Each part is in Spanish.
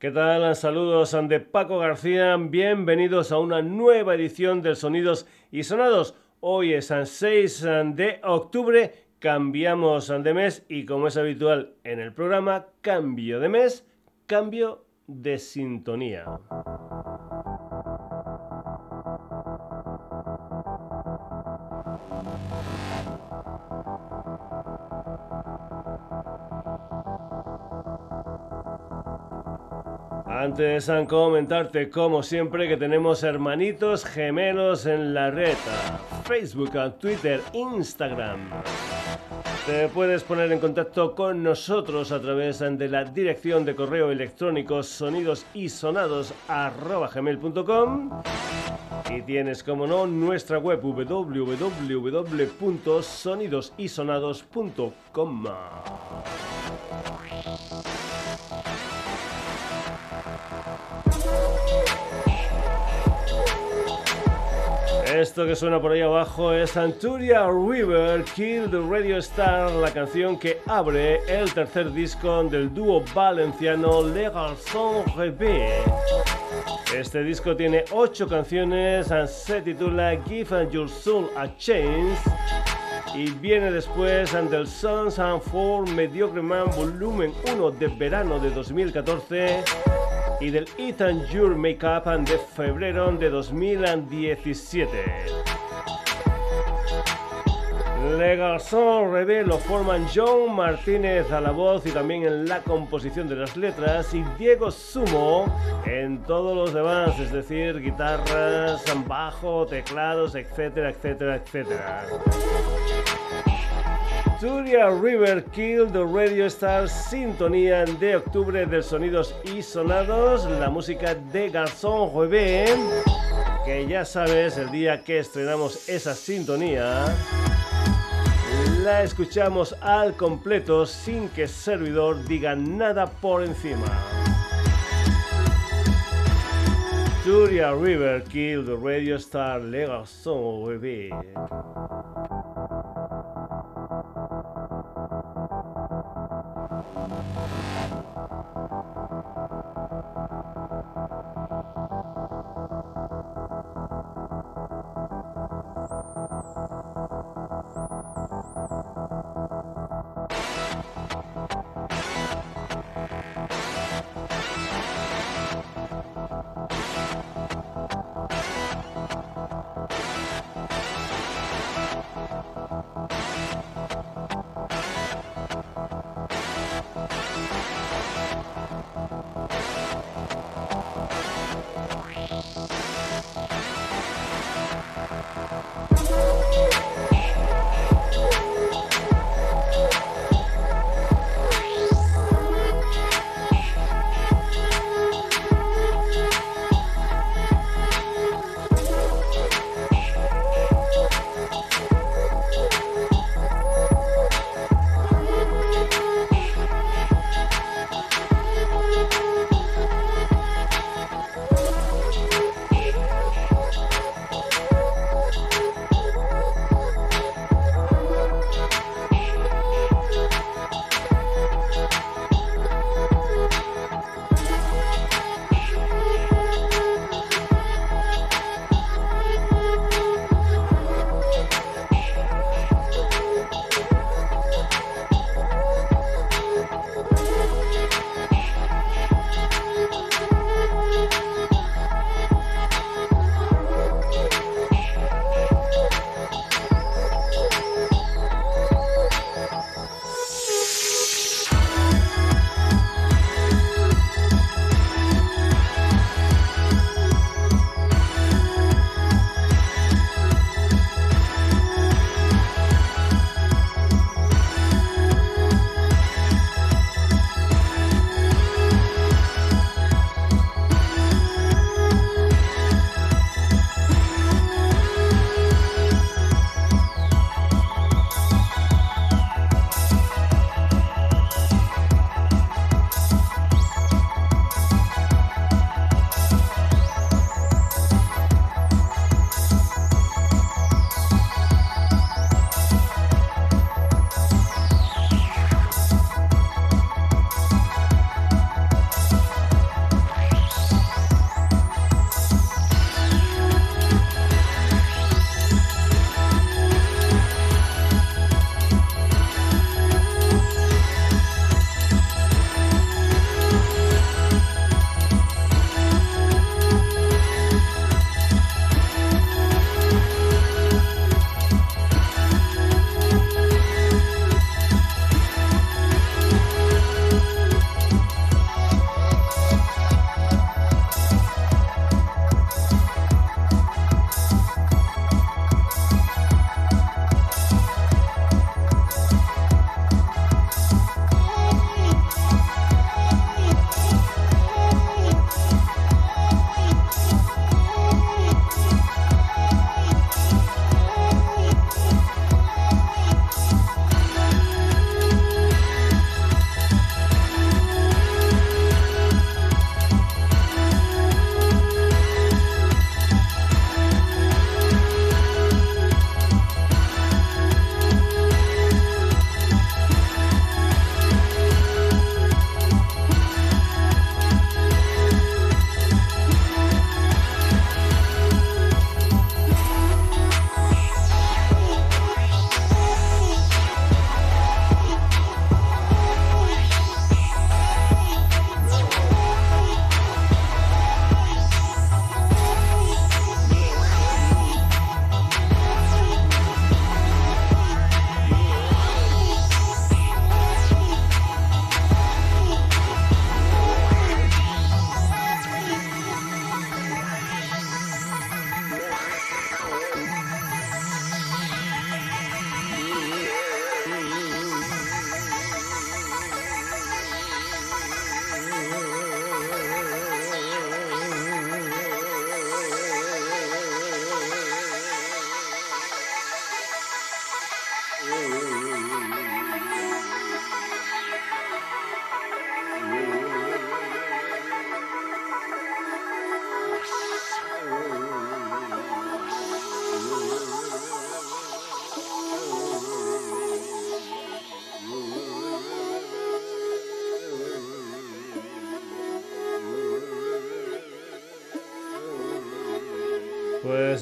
¿Qué tal? Saludos de Paco García. Bienvenidos a una nueva edición de Sonidos y Sonados. Hoy es el 6 de octubre, cambiamos de mes y como es habitual en el programa, cambio de mes, cambio de sintonía. Antes de comentarte, como siempre, que tenemos hermanitos gemelos en la red. Facebook, Twitter, Instagram. Te puedes poner en contacto con nosotros a través de la dirección de correo electrónico sonidosisonados.gmail.com y tienes, como no, nuestra web www.sonidosisonados.com. Esto que suena por ahí abajo es Anturia River Kill the Radio Star, la canción que abre el tercer disco del dúo valenciano Le Garçon Rêvé. Este disco tiene ocho canciones, se titula Give Your Soul a Chance y viene después del Sons and For Mediocre Man Volumen 1 de verano de 2014 y del Ethan Your Makeup de febrero de 2017. Legal Soul Rebel lo forman John Martínez a la voz y también en la composición de las letras y Diego Sumo en todos los demás, es decir, guitarras, bajo, teclados, etcétera, etcétera, etcétera. Turia River Kill the Radio Star Sintonía de octubre de Sonidos y Sonados, la música de Garzón Juevé, que ya sabes, el día que estrenamos esa sintonía, la escuchamos al completo sin que el servidor diga nada por encima. Turia River Kill the Radio Star Le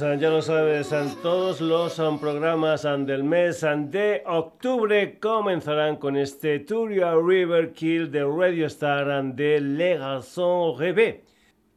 Ya lo sabes, todos los ah, programas ah, del mes de octubre comenzarán con este Turia River Kill de Radio Star de Le Garçon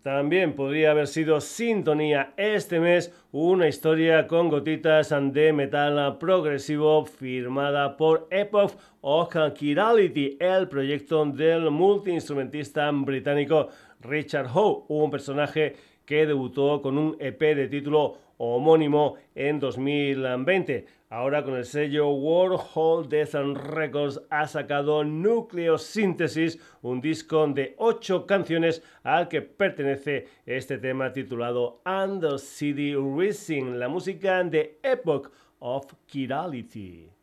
También podría haber sido sintonía este mes una historia con gotitas de metal progresivo firmada por Epoch of Kirality, el proyecto del multiinstrumentista británico Richard Howe, un personaje que debutó con un EP de título homónimo en 2020. Ahora con el sello Warhol Death Records ha sacado Nucleosynthesis, un disco de ocho canciones al que pertenece este tema titulado Under City Rising, la música de Epoch of Chirality.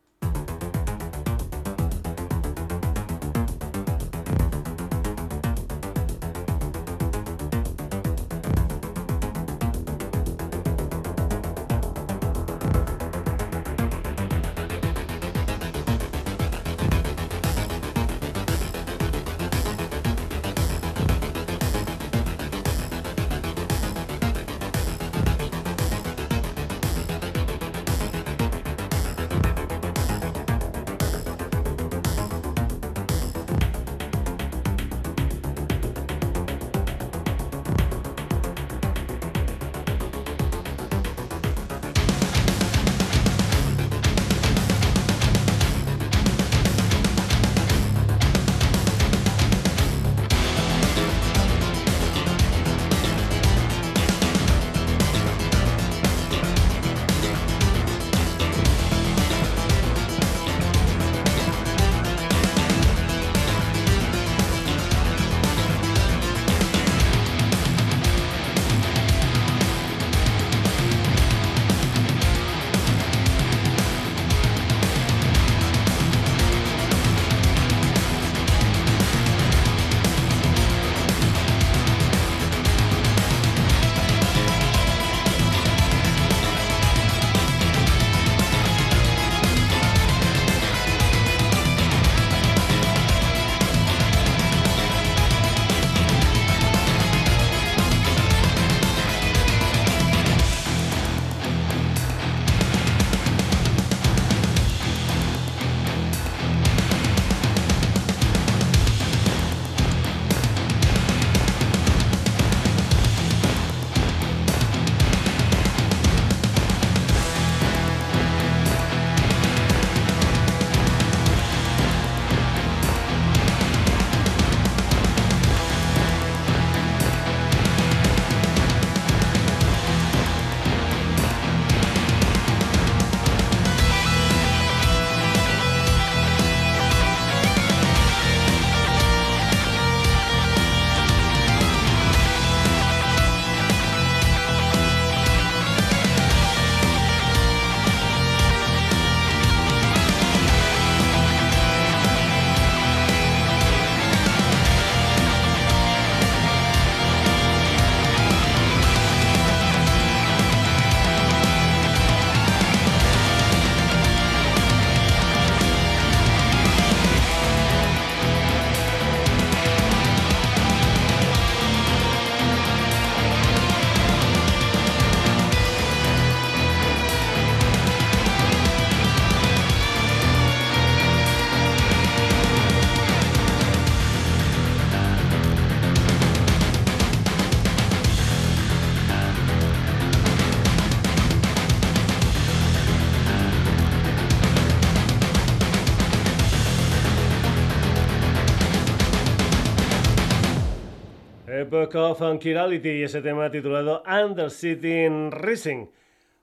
Book of Kirality y ese tema titulado Under Sitting Rising.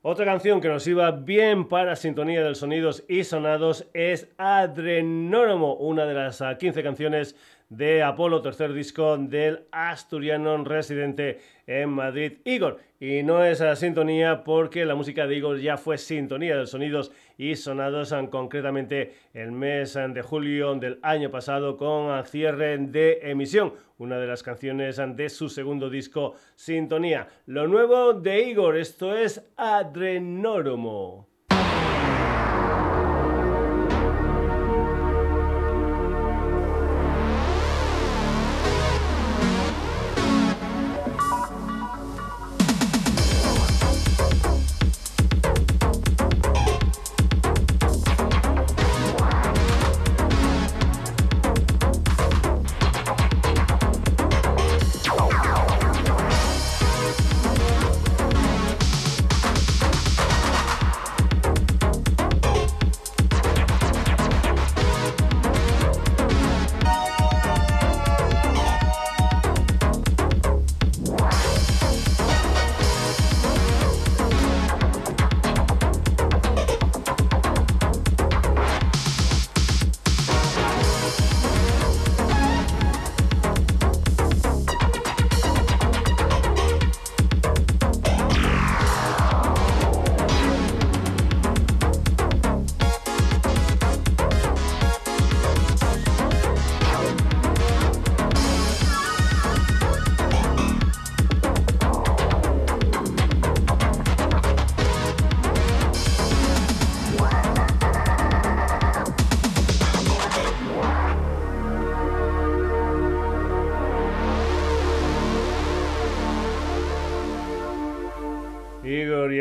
Otra canción que nos iba bien para sintonía de sonidos y sonados es Adrenónomo, una de las 15 canciones de Apolo, tercer disco del asturiano residente en Madrid, Igor. Y no es a sintonía porque la música de Igor ya fue sintonía de sonidos y sonados concretamente el mes de julio del año pasado con cierre de emisión, una de las canciones de su segundo disco Sintonía. Lo nuevo de Igor, esto es Adrenóromo.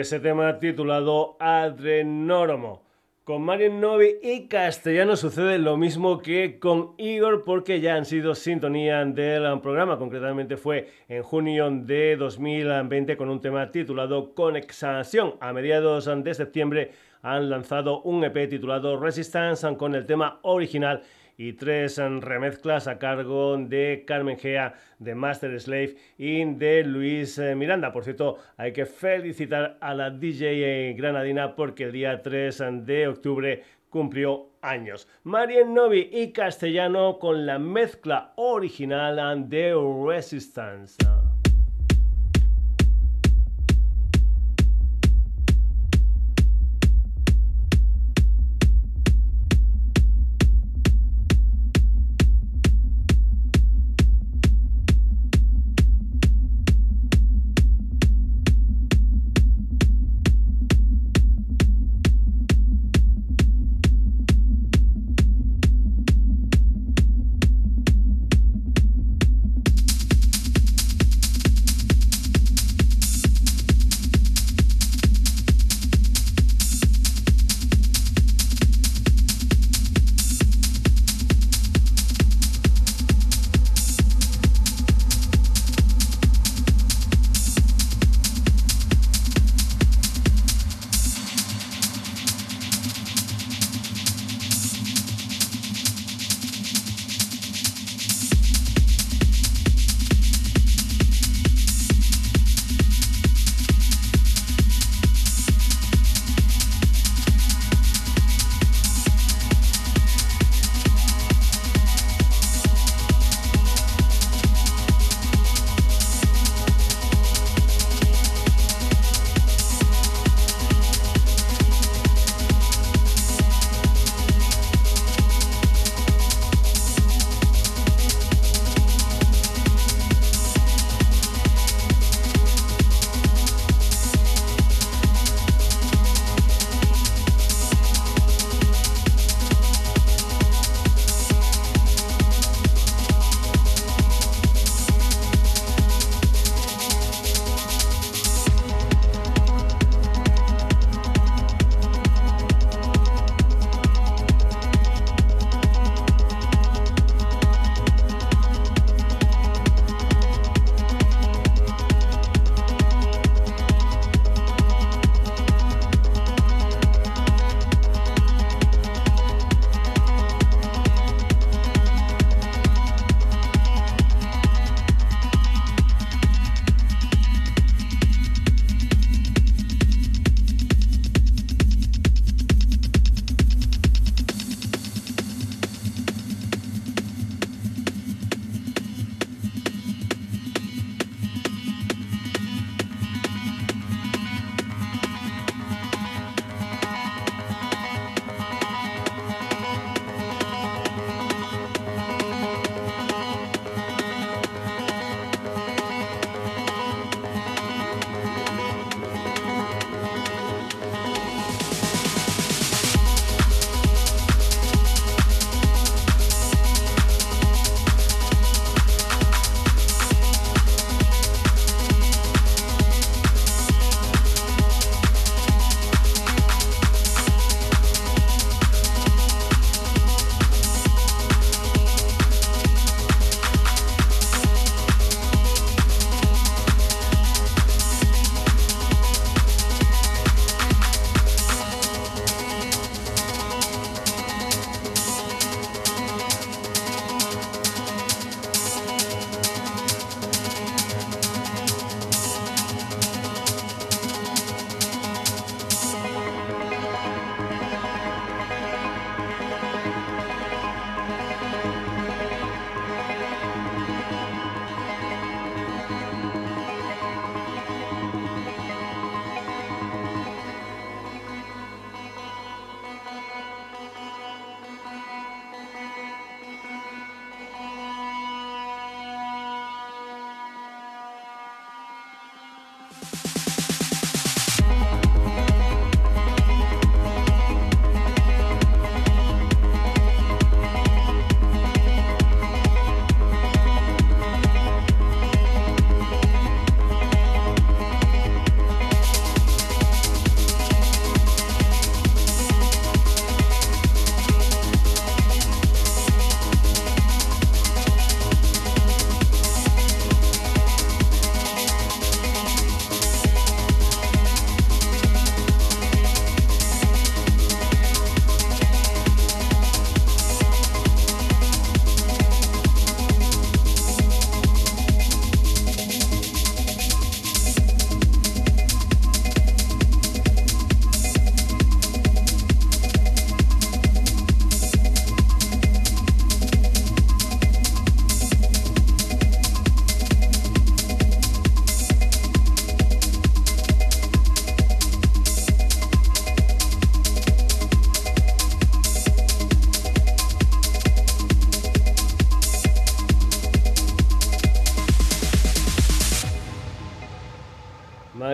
Ese tema titulado Adrenóromo. Con Mario Novi y Castellano sucede lo mismo que con Igor porque ya han sido sintonía del programa. Concretamente fue en junio de 2020 con un tema titulado Conexación. A mediados de septiembre han lanzado un EP titulado Resistance con el tema original y tres remezclas a cargo de Carmen Gea, de Master Slave y de Luis eh, Miranda. Por cierto, hay que felicitar a la DJ granadina porque el día 3 de octubre cumplió años. Marien Novi y Castellano con la mezcla original de Resistance.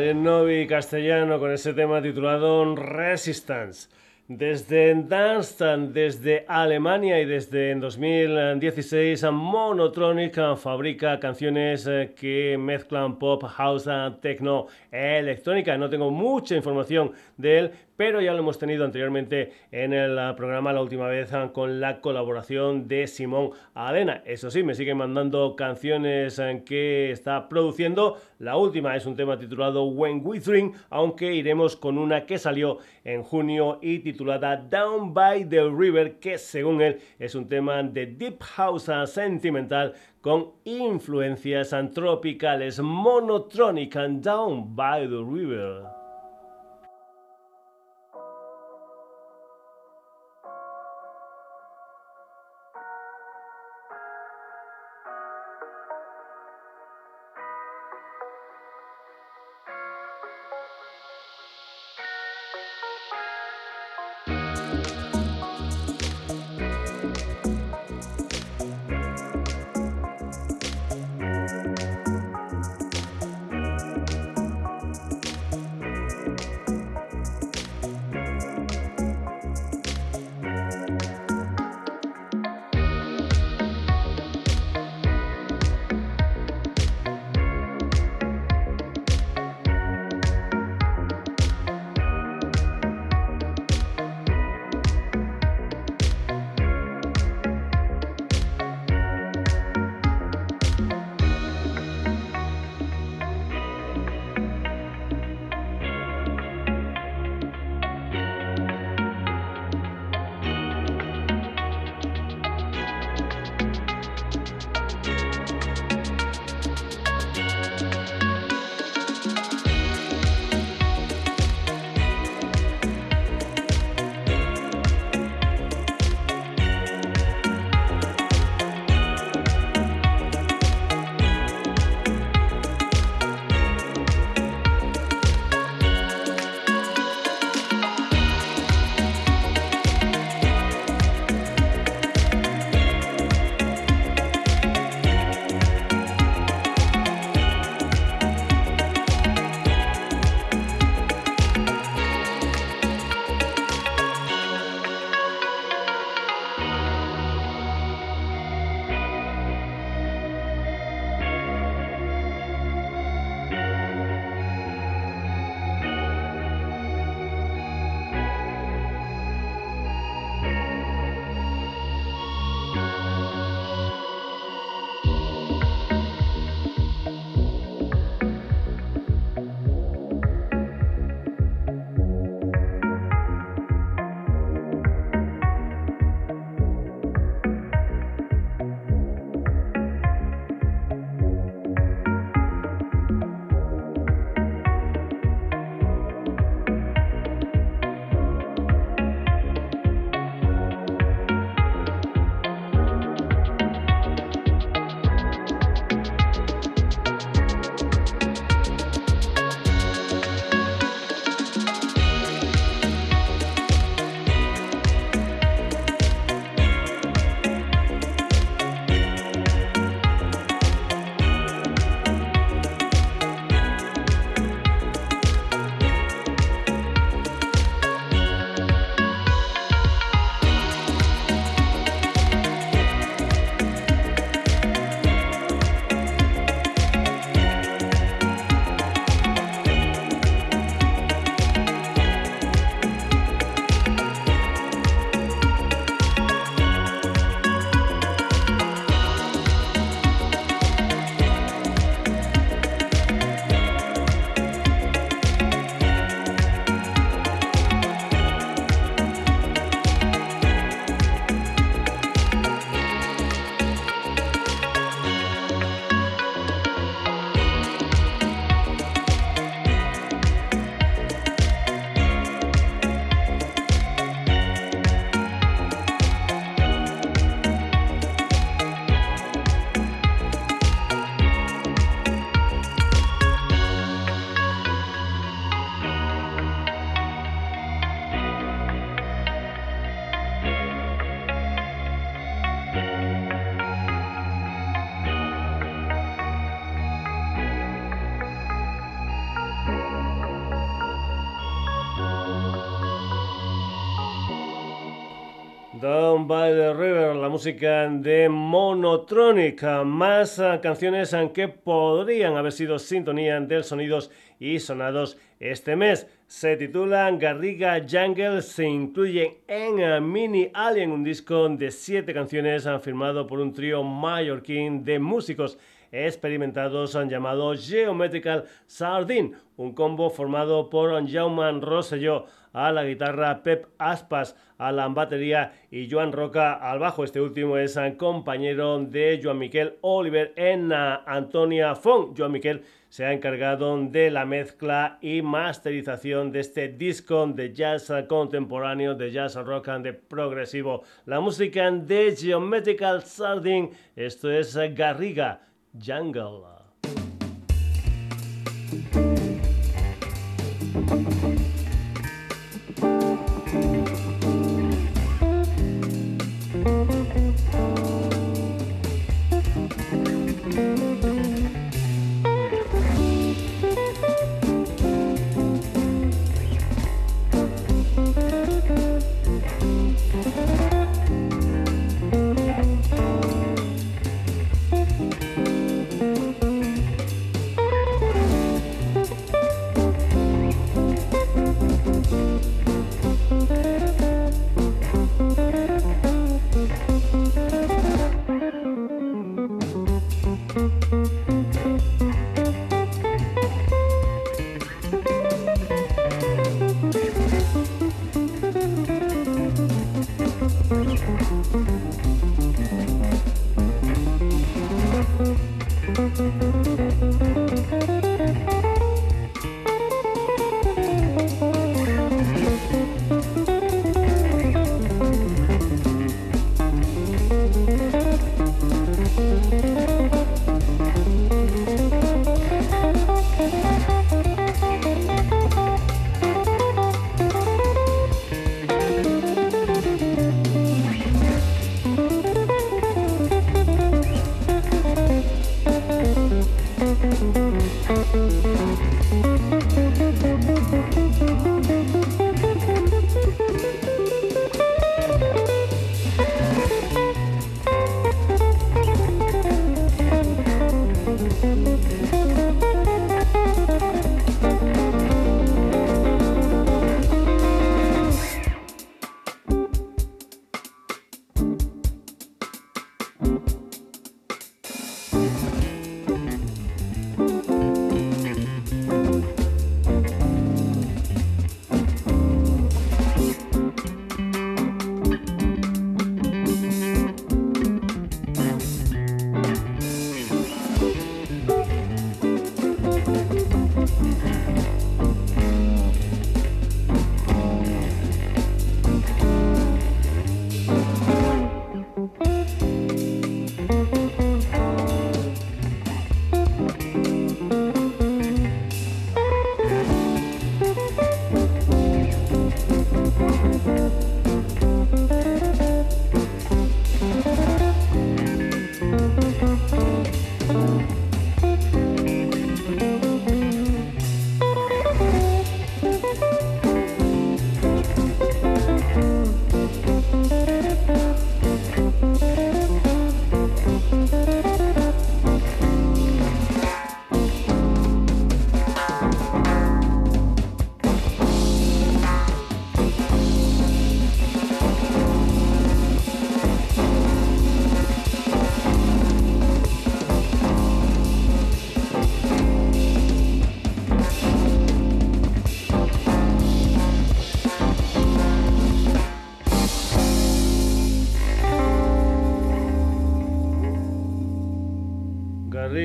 Mario Novi castellano con ese tema titulado Resistance. Desde Darmstadt, desde Alemania y desde 2016, Monotronic fabrica canciones eh, que mezclan pop, house, techno, electrónica. No tengo mucha información de él, pero ya lo hemos tenido anteriormente en el ah, programa la última vez ah, con la colaboración de Simón Adena. Eso sí, me siguen mandando canciones ah, que está produciendo. La última es un tema titulado When Dream, aunque iremos con una que salió en junio y titulada Down by the River, que según él es un tema de deep house sentimental con influencias tropicales monotronic and Down by the River. By the River, la música de Monotronic. Más ah, canciones que podrían haber sido sintonía de sonidos y sonados este mes. Se titulan Garriga Jungle, se incluyen en ah, Mini Alien, un disco de siete canciones ah, firmado por un trío mallorquín de músicos experimentados han llamado Geometrical Sardine, un combo formado por Jaume Rosselló a la guitarra, Pep Aspas a la batería y Joan Roca al bajo. Este último es compañero de Joan Miquel Oliver en Antonia Fong. Joan Miquel se ha encargado de la mezcla y masterización de este disco de jazz contemporáneo, de jazz rock and de progresivo. La música de Geometrical Sardine, esto es Garriga Jungle.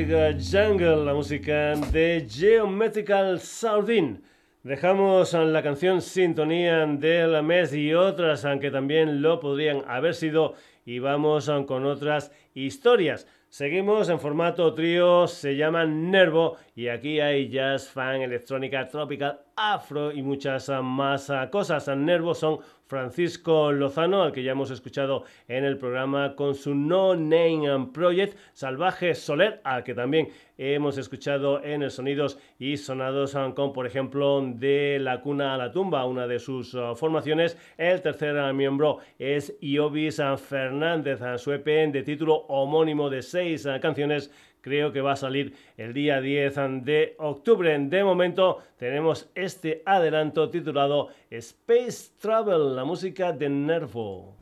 Jungle, la música de Geometrical Sardine. Dejamos la canción Sintonía del mes y otras, aunque también lo podrían haber sido, y vamos con otras historias. Seguimos en formato trío, se llama Nervo y aquí hay jazz, fan, electrónica, tropical afro y muchas más cosas. Nervos son Francisco Lozano, al que ya hemos escuchado en el programa con su No Name Project, Salvaje Soler, al que también hemos escuchado en el Sonidos y Sonados con, por ejemplo, de La Cuna a la Tumba, una de sus uh, formaciones. El tercer uh, miembro es Iobis Fernández, su EP de título homónimo de seis canciones creo que va a salir el día 10 de octubre. De momento tenemos este adelanto titulado Space Travel, la música de Nervo.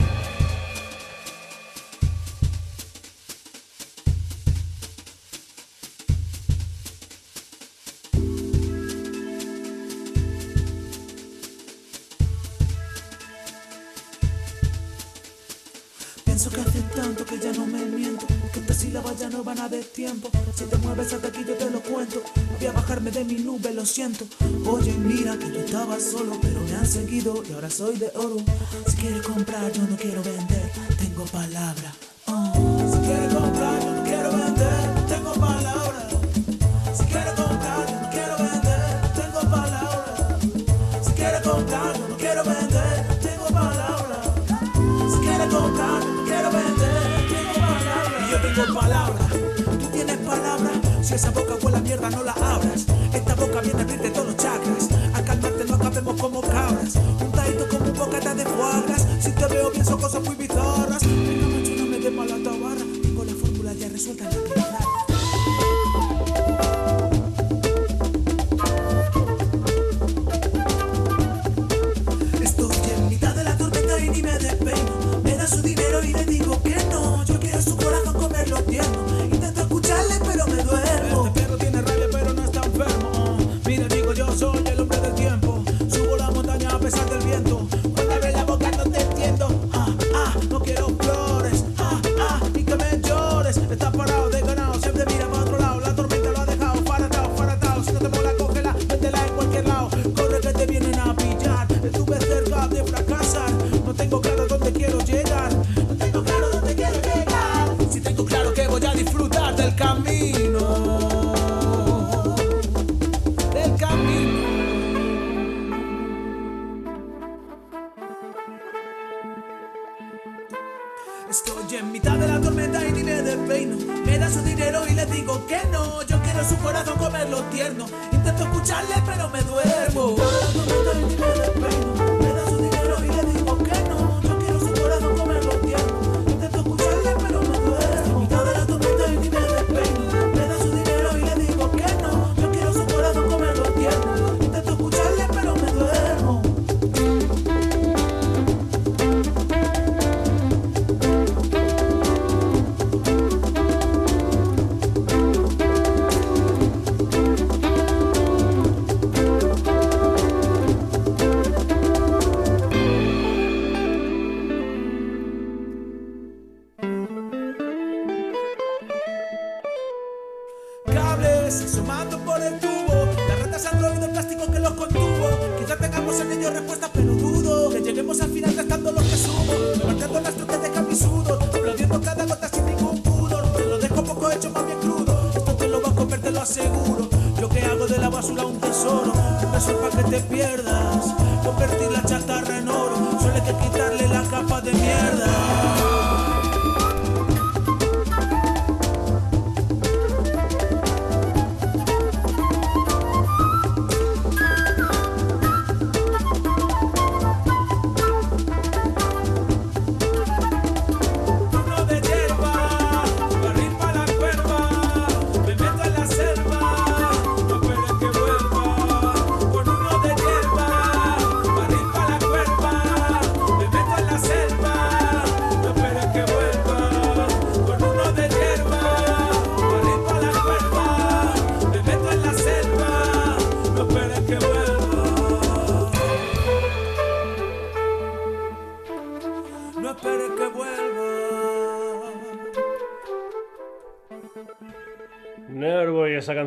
Ya no van a tiempo. Si te mueves hasta aquí yo te lo cuento. Voy a bajarme de mi nube, lo siento. Oye, mira que yo estaba solo, pero me han seguido y ahora soy de oro. Si quieres comprar, yo no quiero vender, tengo palabra. Palabra. Y yo tengo palabra. Si esa boca huele a mierda, no la abras. Esta boca viene a abrirte todos los chakras. Al calmarte no acabemos como cabras. Un taito como un bocata de cuadras. Si te veo bien, son cosas muy bizarras.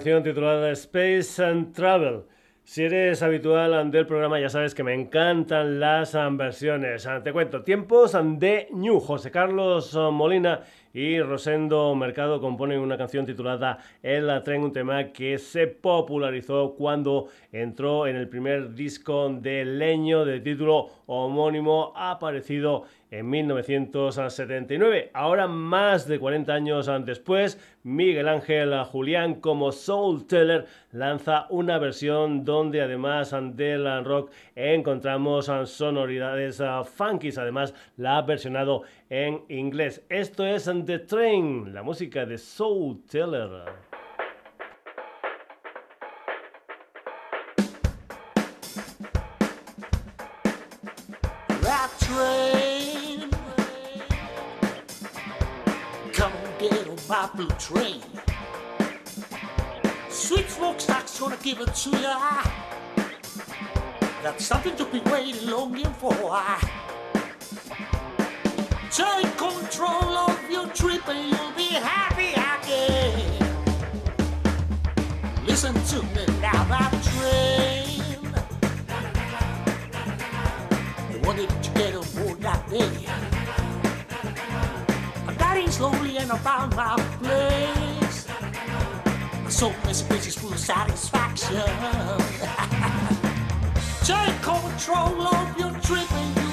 Titulada Space and Travel. Si eres habitual del programa ya sabes que me encantan las versiones. Te cuento, tiempos de New, José Carlos Molina y Rosendo Mercado componen una canción titulada El tren, un tema que se popularizó cuando entró en el primer disco de Leño de título homónimo aparecido en 1979. Ahora, más de 40 años después, Miguel Ángel Julián, como Soul Teller, lanza una versión donde además del rock encontramos sonoridades funky. Además, la ha versionado en inglés. Esto es The Train, la música de Soul Teller. Blue train. Sweet smokestack's gonna give it to ya. That's something to be waiting, longing for. Take control of your trip and you'll be happy again. Listen to me now, that train. I wanted to get on that day riding slowly and I found my place. So many places full of satisfaction. Take control of your trip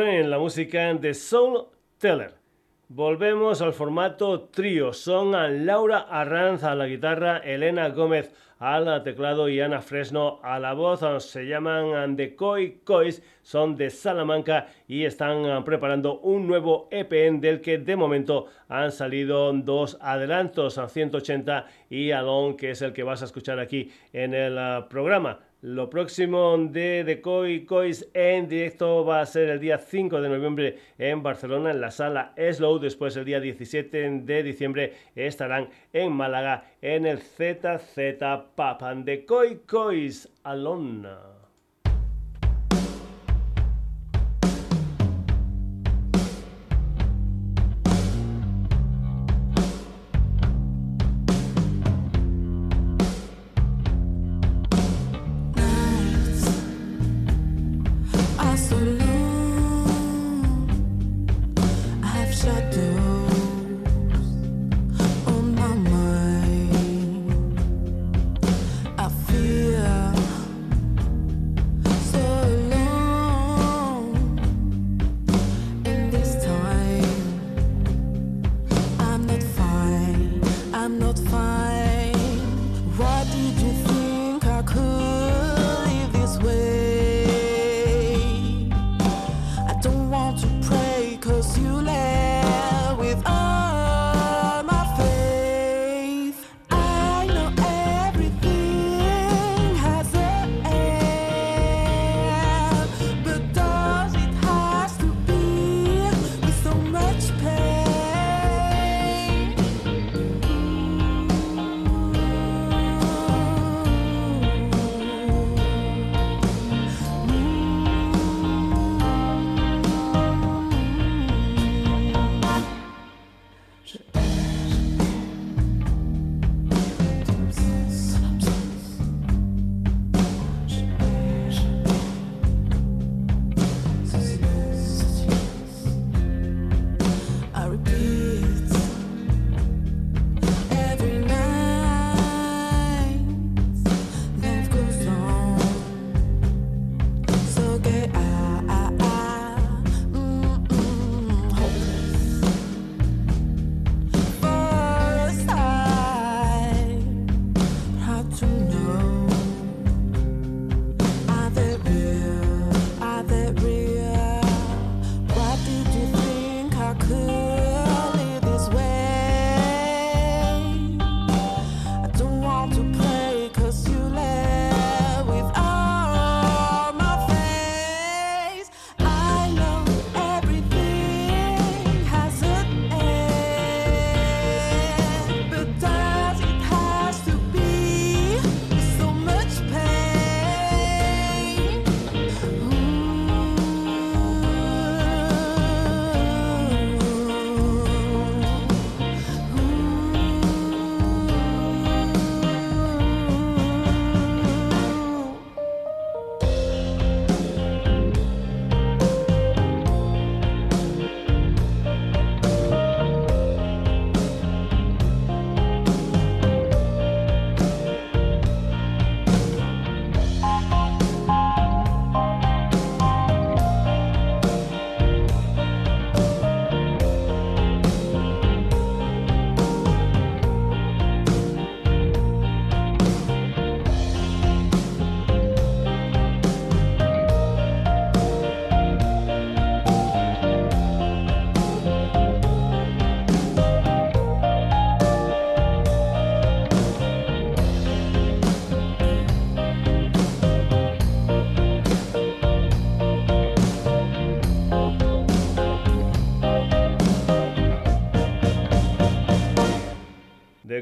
en la música de Soul Teller. Volvemos al formato trío. Son Laura Arranz a la guitarra, Elena Gómez al teclado y Ana Fresno a la voz. Se llaman The Koi Kois, son de Salamanca y están preparando un nuevo EPN del que de momento han salido dos adelantos a 180 y Alon, que es el que vas a escuchar aquí en el ah, programa. Lo próximo de The Koi Kois en directo va a ser el día 5 de noviembre en Barcelona, en la sala Slow. Después, el día 17 de diciembre, estarán en Málaga en el ZZ Papan de Koi Alona.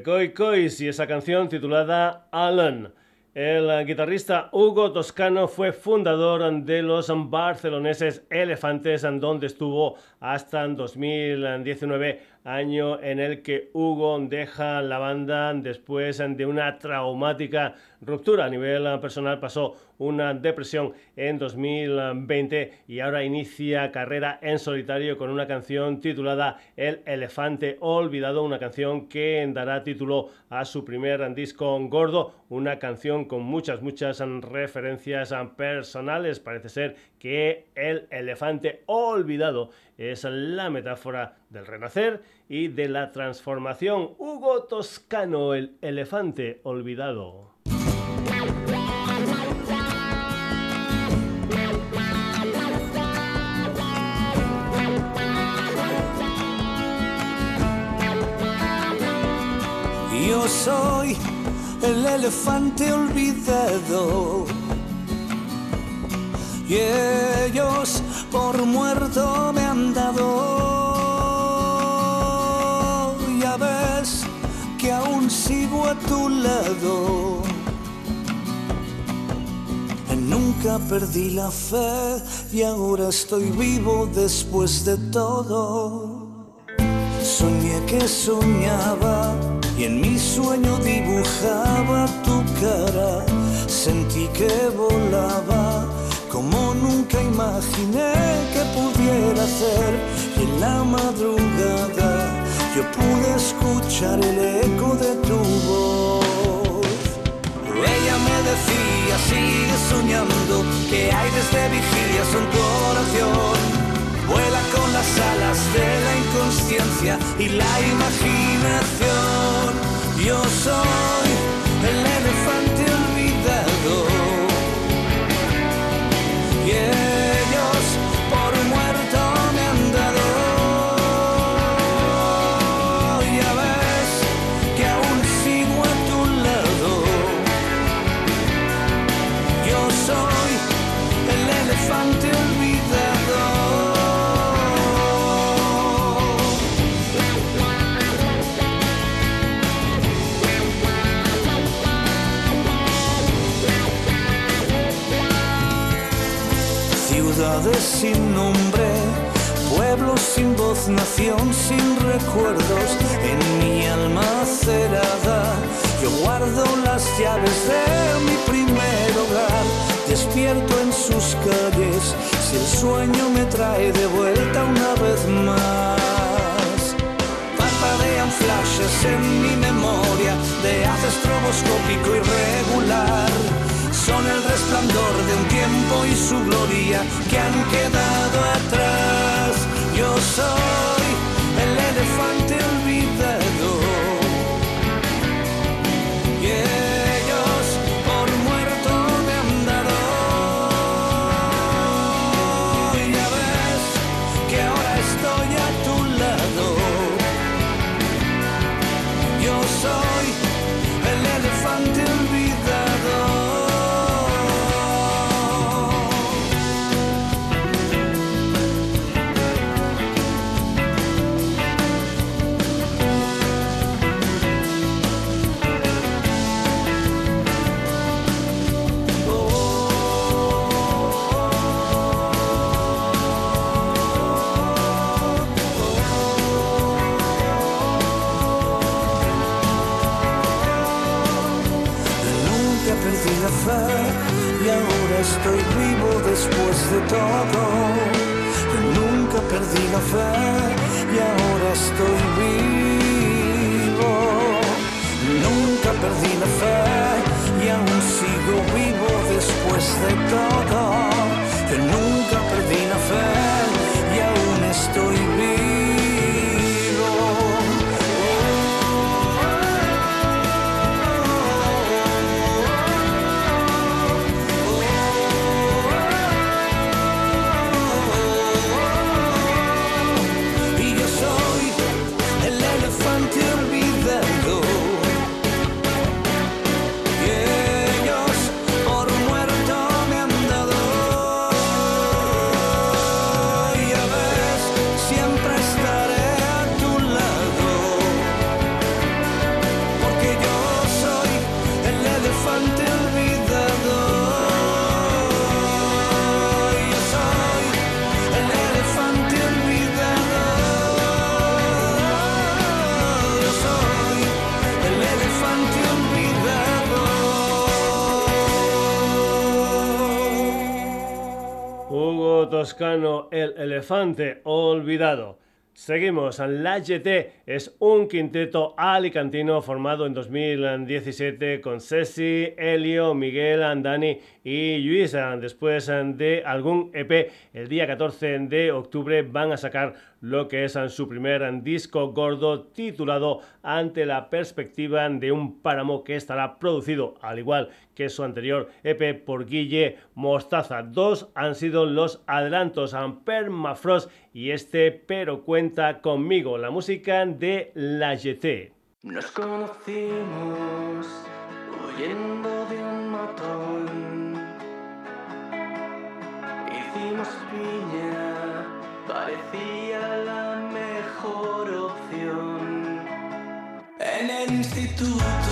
Koi y esa canción titulada Alan. El guitarrista Hugo Toscano fue fundador de los barceloneses Elefantes, donde estuvo hasta 2019 año en el que Hugo deja la banda después de una traumática ruptura. A nivel personal pasó una depresión en 2020 y ahora inicia carrera en solitario con una canción titulada El elefante olvidado, una canción que dará título a su primer disco gordo, una canción con muchas, muchas referencias personales. Parece ser que el elefante olvidado es la metáfora del renacer y de la transformación. Hugo Toscano, el elefante olvidado. Yo soy el elefante olvidado y ellos por muerto me han dado. Ya ves que aún sigo a tu lado. Nunca perdí la fe y ahora estoy vivo después de todo. Soñé que soñaba y en mi sueño dibujaba tu cara. Sentí que volaba como nunca imaginé que pudiera ser. Y en la madrugada yo pude escuchar el eco de tu voz. Ella me decía, sigue soñando, que hay desde vigilia son tu oración. Vuela las alas de la inconsciencia y la imaginación. Yo soy sin nombre, pueblos sin voz, nación sin recuerdos, en mi alma cerrada. Yo guardo las llaves de mi primer hogar, despierto en sus calles, si el sueño me trae de vuelta una vez más. Parpadean flashes en mi memoria de hace estroboscópico irregular son el resplandor de un tiempo y su gloria que han quedado atrás. Yo soy de todo. nunca perdí la fe y ahora estoy vivo. Nunca perdí la fe y aún sigo vivo después de todo. El Elefante Olvidado. Seguimos, La GT es un quinteto alicantino formado en 2017 con Ceci, Elio, Miguel, Andani y Luisa. Después de algún EP, el día 14 de octubre van a sacar lo que es su primer disco gordo titulado Ante la perspectiva de un páramo que estará producido, al igual que su anterior EP por Guille Mostaza. Dos han sido los adelantos a Permafrost y este Pero cuenta conmigo, la música de La GT. Nos conocimos huyendo de un matón. Hicimos piña, parecía la mejor opción. En el instituto.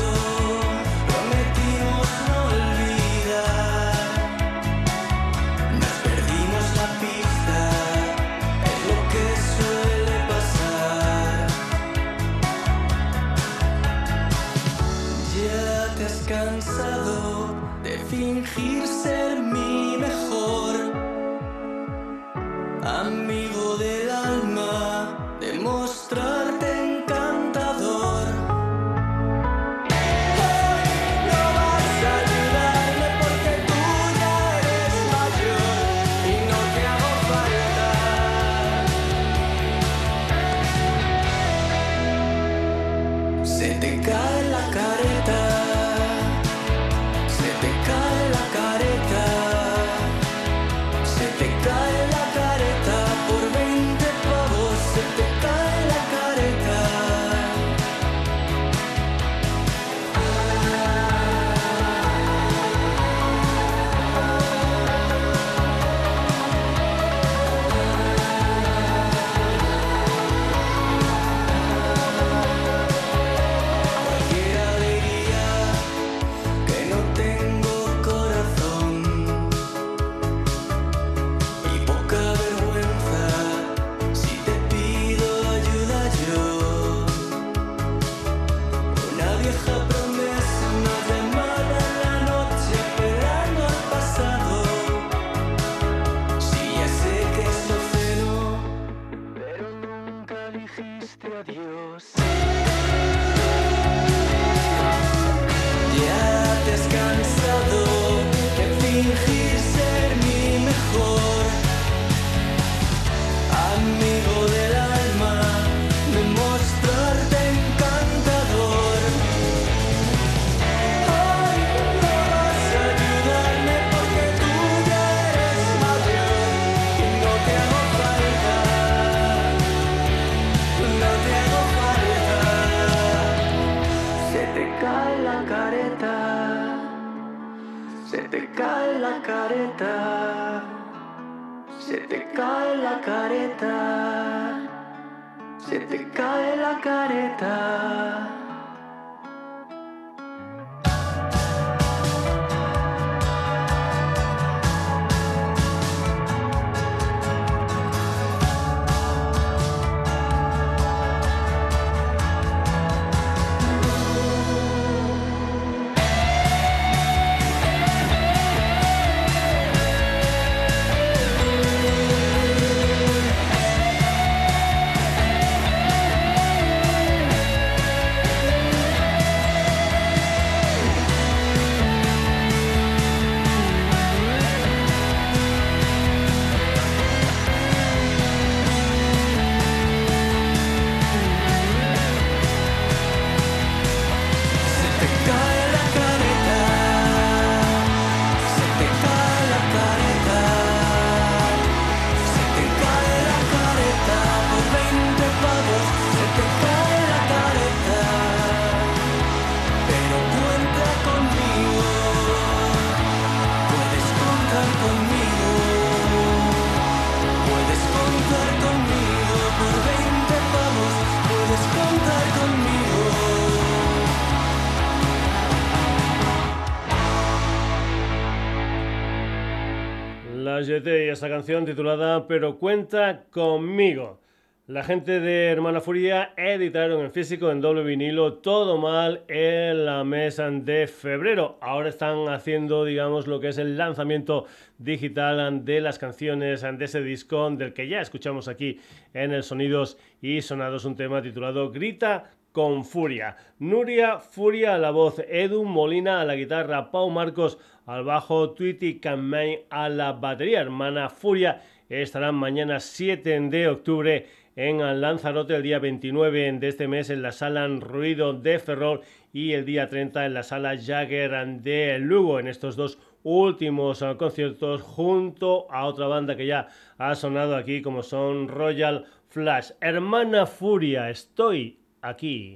Y esta canción titulada Pero cuenta conmigo. La gente de Hermana Furia editaron en físico, en doble vinilo, todo mal en la mesa de febrero. Ahora están haciendo, digamos, lo que es el lanzamiento digital de las canciones de ese disco del que ya escuchamos aquí en el Sonidos y Sonados, un tema titulado Grita con Furia. Nuria Furia a la voz, Edu Molina a la guitarra, Pau Marcos al bajo, Tweety Campaign a la batería. Hermana Furia estarán mañana 7 de octubre en Lanzarote, el día 29 de este mes en la sala Ruido de Ferrol y el día 30 en la sala Jagger de Lugo. En estos dos últimos conciertos junto a otra banda que ya ha sonado aquí como son Royal Flash. Hermana Furia, estoy aquí.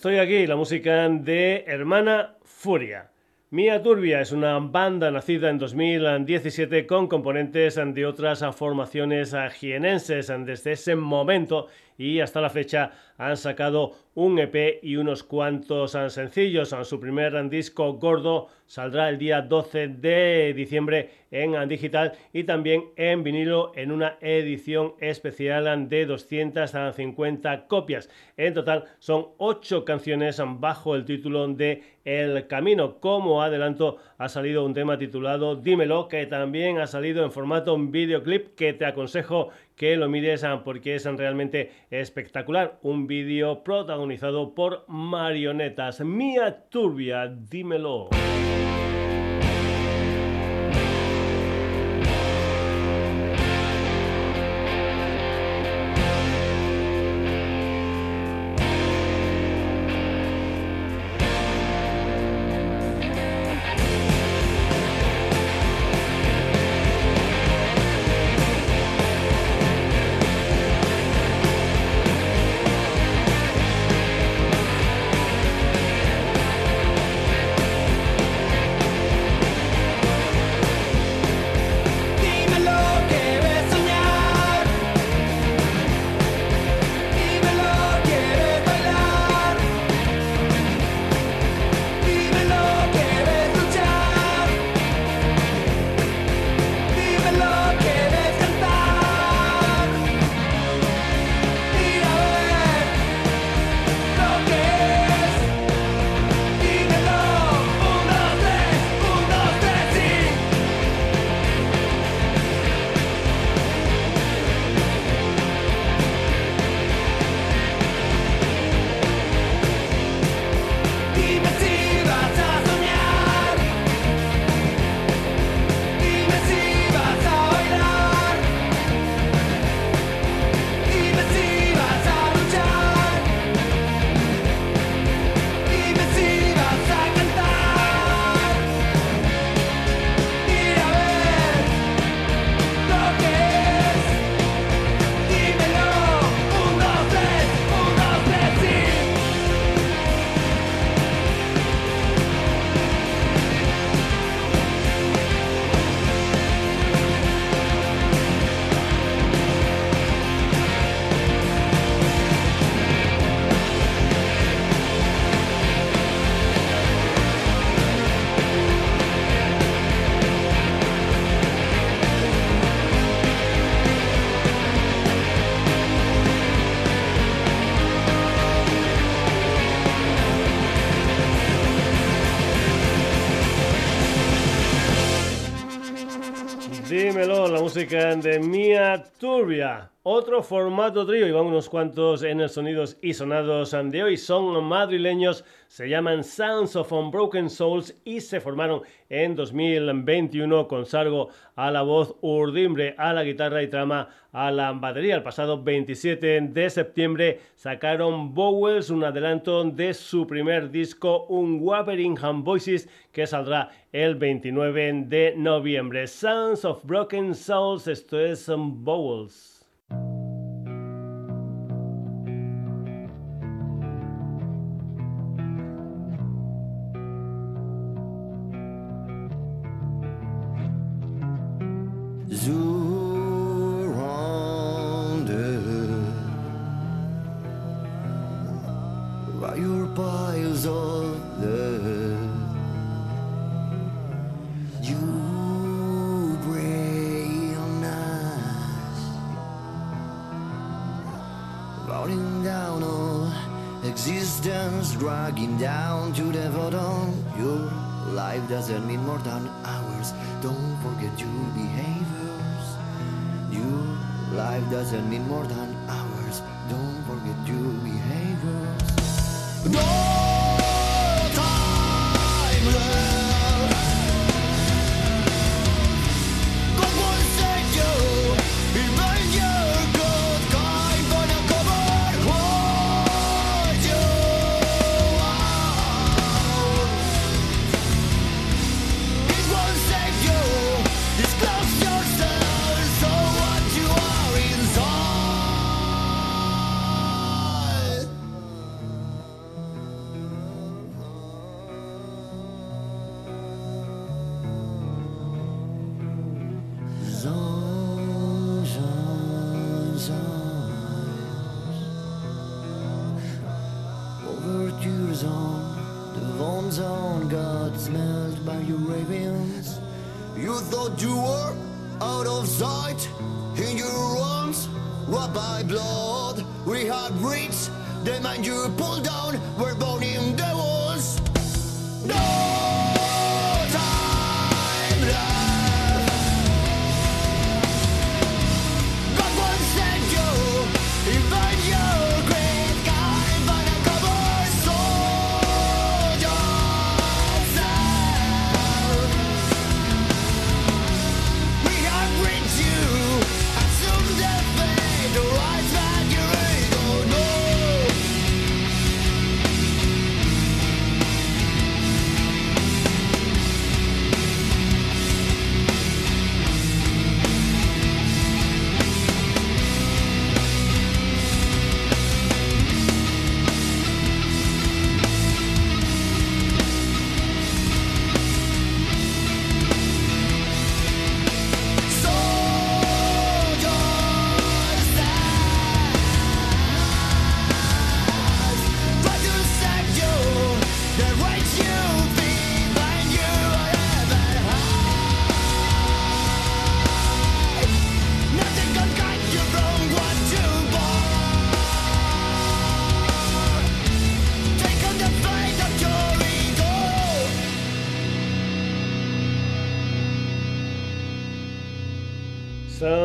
Estoy aquí, la música de Hermana Furia. Mía Turbia es una banda nacida en 2017 con componentes de otras formaciones jienenses. Desde ese momento y hasta la fecha han sacado un EP y unos cuantos sencillos. Su primer disco gordo saldrá el día 12 de diciembre en digital y también en vinilo en una edición especial de 250 copias. En total son 8 canciones bajo el título de El Camino. Como adelanto ha salido un tema titulado Dímelo que también ha salido en formato videoclip que te aconsejo que lo mires porque es realmente espectacular. Un vídeo protagonizado por marionetas. Mía Turbia, dímelo. Música de Mia Turbia. Otro formato trío, y van unos cuantos en el sonidos y sonados de hoy, son madrileños, se llaman Sounds of Unbroken Souls y se formaron en 2021 con Sargo a la voz, Urdimbre a la guitarra y Trama a la batería. El pasado 27 de septiembre sacaron Bowels, un adelanto de su primer disco, un Waberingham Voices, que saldrá el 29 de noviembre. Sounds of Broken Souls, esto es Bowels. you. existence dragging down to the bottom. Your life doesn't mean more than hours. Don't forget your behaviors. Your life doesn't mean more than hours. Don't forget your behaviors. No!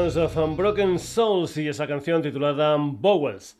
Of Unbroken Souls y esa canción titulada Bowels.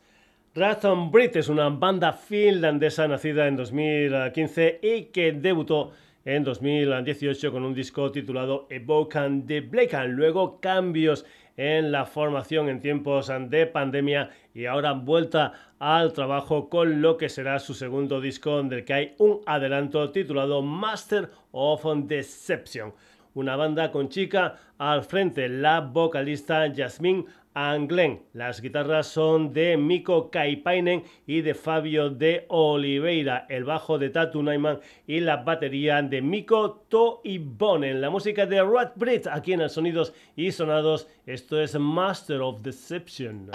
Rathon Brit es una banda finlandesa nacida en 2015 y que debutó en 2018 con un disco titulado Evocan the Black. Luego cambios en la formación en tiempos de pandemia y ahora vuelta al trabajo con lo que será su segundo disco del que hay un adelanto titulado Master of Deception una banda con chica al frente, la vocalista Jasmine Anglen. Las guitarras son de Miko Kaipainen y de Fabio de Oliveira, el bajo de Tatu Naiman y la batería de Miko Toibonen. La música de Rat Brit aquí en el Sonidos y Sonados. Esto es Master of Deception.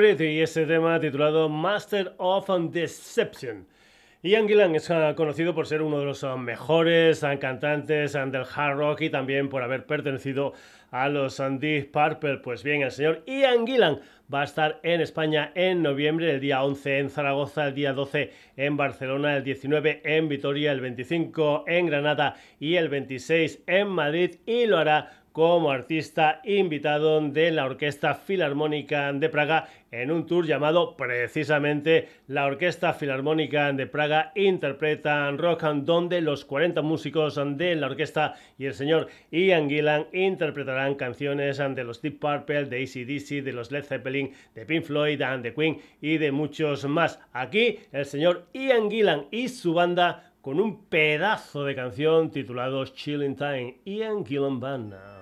Y ese tema titulado Master of Deception. Ian Gillan es ah, conocido por ser uno de los ah, mejores ah, cantantes del hard rock y también por haber pertenecido a los Deep Purple. Pues bien, el señor Ian Gillan va a estar en España en noviembre, el día 11 en Zaragoza, el día 12 en Barcelona, el 19 en Vitoria, el 25 en Granada y el 26 en Madrid y lo hará como artista invitado de la Orquesta Filarmónica de Praga en un tour llamado precisamente la Orquesta Filarmónica de Praga interpretan rock donde los 40 músicos de la orquesta y el señor Ian Gillan interpretarán canciones de los Deep Purple, de ACDC, de los Led Zeppelin, de Pink Floyd, de Queen y de muchos más. Aquí el señor Ian Gillan y su banda con un pedazo de canción titulado Chilling Time, Ian Gillan Band.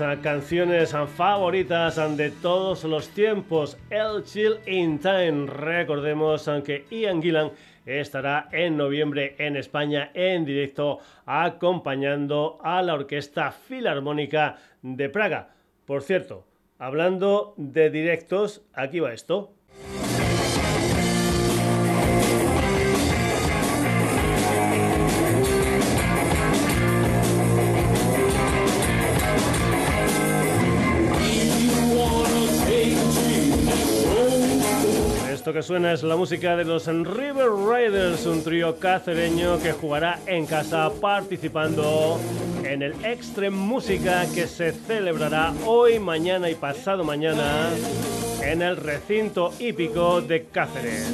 Ah, canciones ah, favoritas ah, de todos los tiempos, El Chill in Time. Recordemos que Ian Gillan estará en noviembre en España en directo acompañando a la Orquesta Filarmónica de Praga. Por cierto, hablando de directos, aquí va esto. Que suena es la música de los River Raiders, un trío cacereño que jugará en casa participando en el Extreme Música que se celebrará hoy, mañana y pasado mañana en el recinto hípico de Cáceres.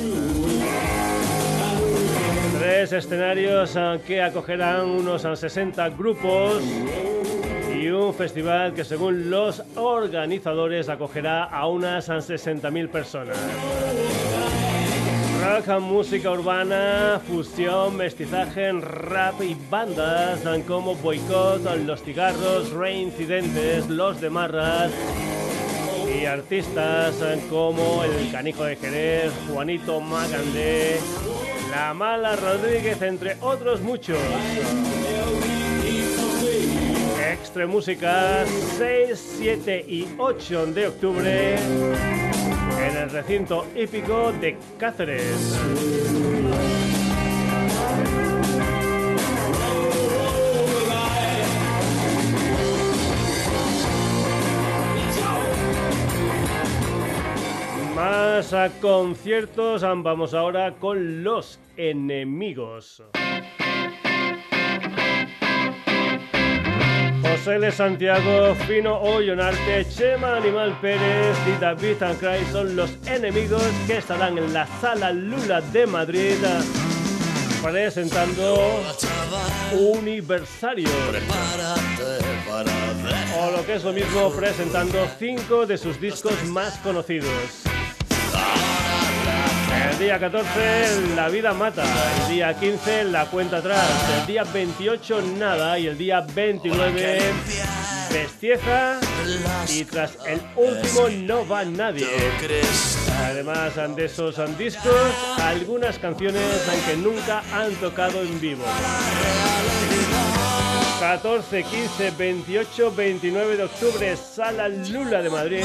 Tres escenarios ah, que acogerán unos 60 grupos y un festival que según los organizadores acogerá a unas 60.000 personas rock, música urbana, fusión, mestizaje, rap y bandas como Boicot, Los Cigarros, Reincidentes, Los de Marras y artistas como El Canijo de Jerez, Juanito Magandé, La Mala Rodríguez, entre otros muchos. Extre Música 6, 7 y 8 de octubre en el recinto hípico de Cáceres. Más a conciertos, vamos ahora con los enemigos. José Santiago, Fino Ollonarte, Chema Animal Pérez y David Ancray son los enemigos que estarán en la Sala Lula de Madrid presentando Universario. O lo que es lo mismo, presentando cinco de sus discos más conocidos. El día 14, La vida mata. El día 15, La cuenta atrás. El día 28, Nada. Y el día 29, Bestieza. Y tras el último, No va nadie. Además de esos discos, algunas canciones que nunca han tocado en vivo. 14, 15, 28, 29 de octubre, Sala Lula de Madrid.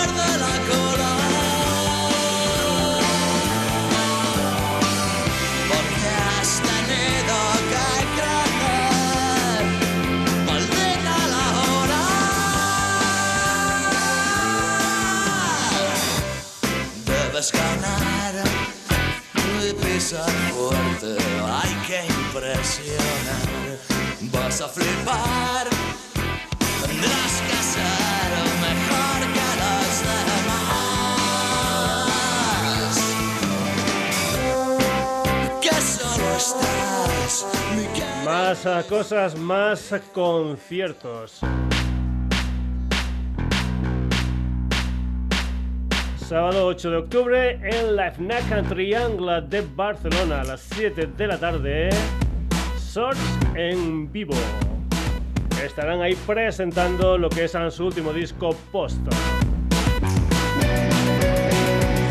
fuerte, hay que impresionar. Vas a flipar, tendrás que ser mejor que los demás. Que solo estás. Más cosas, más conciertos. Sábado 8 de octubre en la FNAC Triangle de Barcelona a las 7 de la tarde. Source en vivo. Estarán ahí presentando lo que es su último disco post.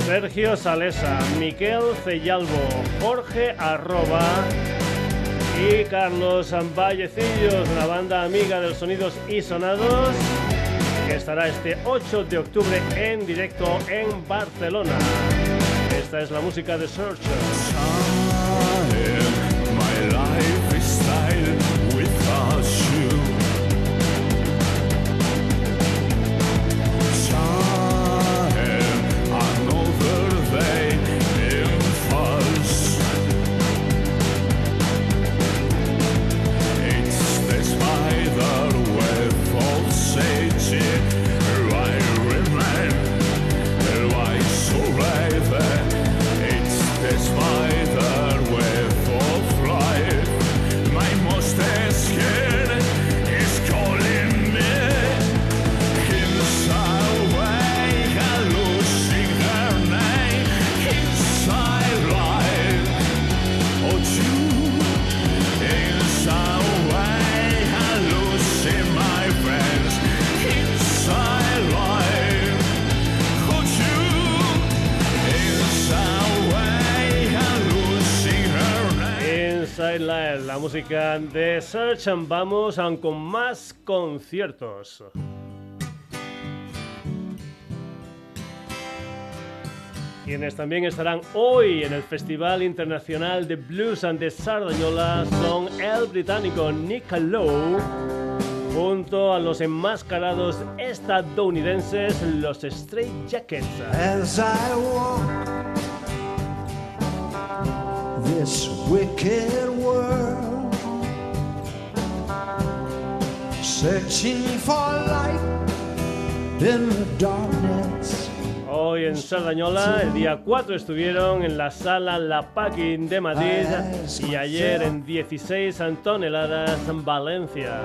Sergio Salesa, Miquel Cellalbo, Jorge Arroba y Carlos Vallecillos, la banda amiga de Sonidos y Sonados estará este 8 de octubre en directo en Barcelona. Esta es la música de Searcher. De Search. Vamos con más conciertos. Quienes también estarán hoy en el Festival Internacional de Blues and de Sardañola son el británico Nick Lowe junto a los enmascarados estadounidenses los Straight Jackets. Searching for light in the darkness. Hoy en Sardañola, el día 4 estuvieron en la sala La Paqui de Madrid y ayer en 16 toneladas en Valencia.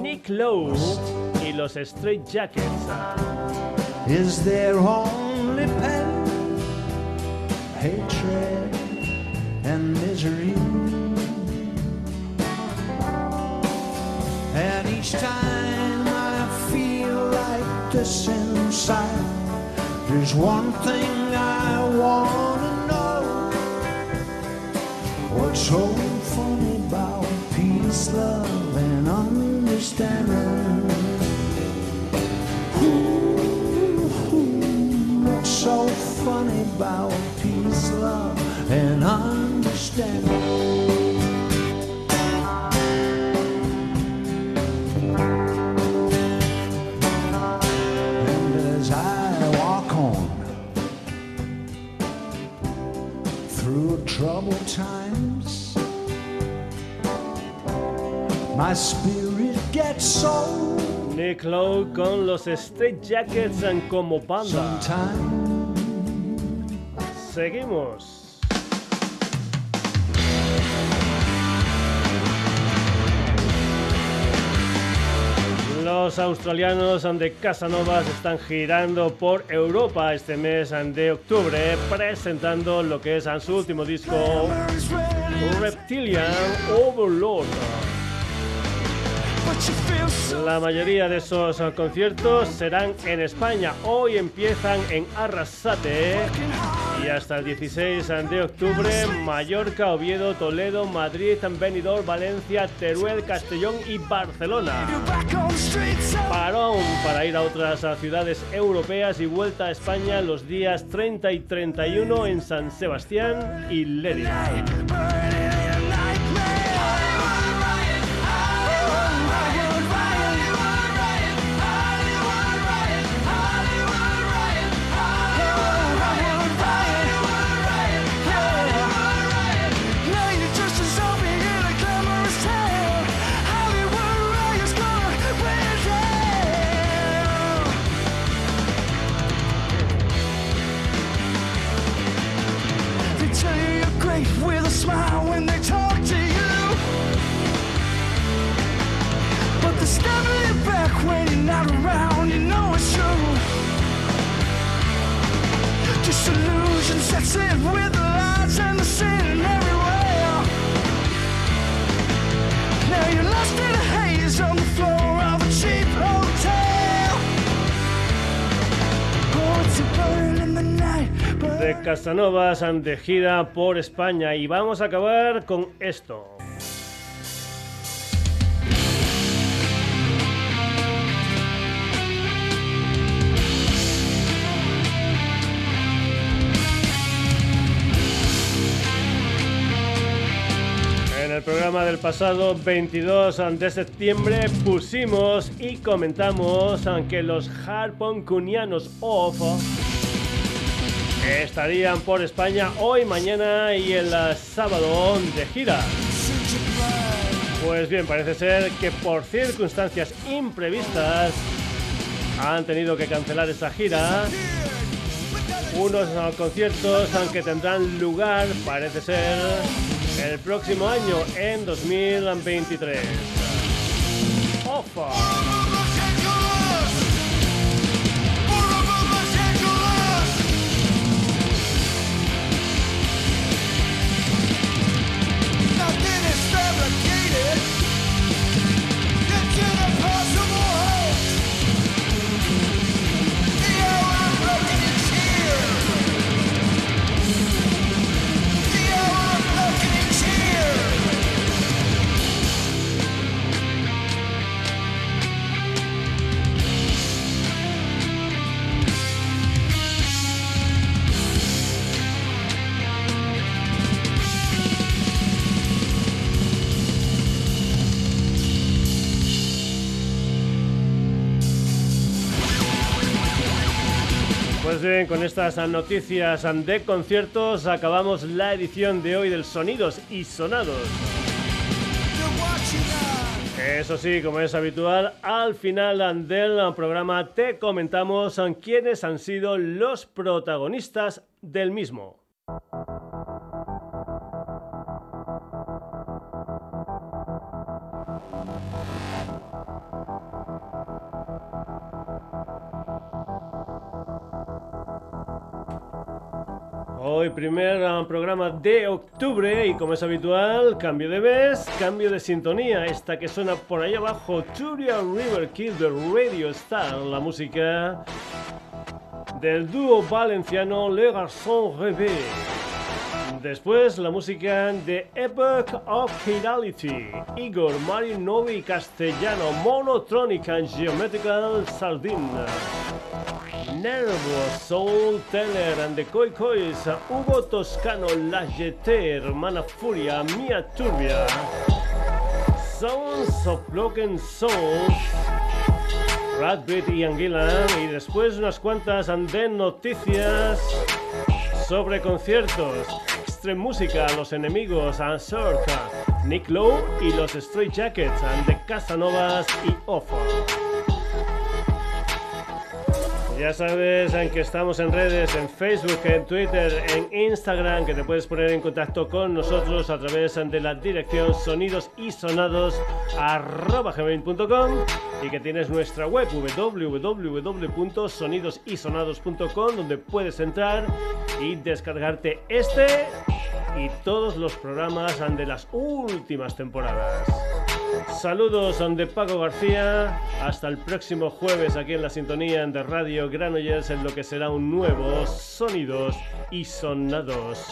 Nick Lowe y los Straight Jackets. is their only pain, hatred and misery. And each time I feel like this inside, there's one thing I wanna know. What's so funny about peace, love, and understanding? What's so funny about peace, love, and understanding? Troubled times, my spirit gets so Nick Lowe con los Straight Jackets como banda. sometimes. Seguimos. Los australianos de Casanovas están girando por Europa este mes de octubre, presentando lo que es su último disco, Reptilian Overlord. La mayoría de esos conciertos serán en España. Hoy empiezan en Arrasate y hasta el 16 de octubre Mallorca, Oviedo, Toledo, Madrid, Benidorm, Valencia, Teruel, Castellón y Barcelona. Parón para ir a otras ciudades europeas y vuelta a España los días 30 y 31 en San Sebastián y Lérida. Now lost in a haze on the floor of a cheap hotel. De Casanovas gira por España y vamos a acabar con esto. Programa del pasado 22 de septiembre pusimos y comentamos que los Harponcunianos Off estarían por España hoy, mañana y el sábado de gira. Pues bien, parece ser que por circunstancias imprevistas han tenido que cancelar esa gira. Unos conciertos aunque tendrán lugar, parece ser, el próximo año, en 2023. Ofa. Bien, con estas noticias de conciertos acabamos la edición de hoy del Sonidos y Sonados. Eso sí, como es habitual, al final del programa te comentamos quiénes han sido los protagonistas del mismo. Hoy primer ah, programa de octubre y como es habitual, cambio de vez, cambio de sintonía. Esta que suena por ahí abajo, Turia River Kill Radio Star, la música del dúo valenciano Le Garçon Rêvé. Después la música de Epoch of Finality, Igor Marinovi Castellano, Monotronic and Geometrical Sardine. Nervo, Soul Teller and the Koi Kois, Hugo Toscano, La Jeter, Hermana Furia, Mia Turbia, Sounds of Broken Souls, Radbeat y Anguila, y después unas cuantas de noticias sobre conciertos. Extreme Música, Los Enemigos, Ansorca, Nick Lowe y los Stray Jackets, and the Casanovas y Offer. Ya sabes en que estamos en redes, en Facebook, en Twitter, en Instagram, que te puedes poner en contacto con nosotros a través de la dirección sonidosisonados.com y que tienes nuestra web www.sonidosysonados.com donde puedes entrar y descargarte este y todos los programas de las últimas temporadas. Saludos de Paco García. Hasta el próximo jueves aquí en la sintonía de Radio Granollers en lo que será un nuevo Sonidos y Sonados.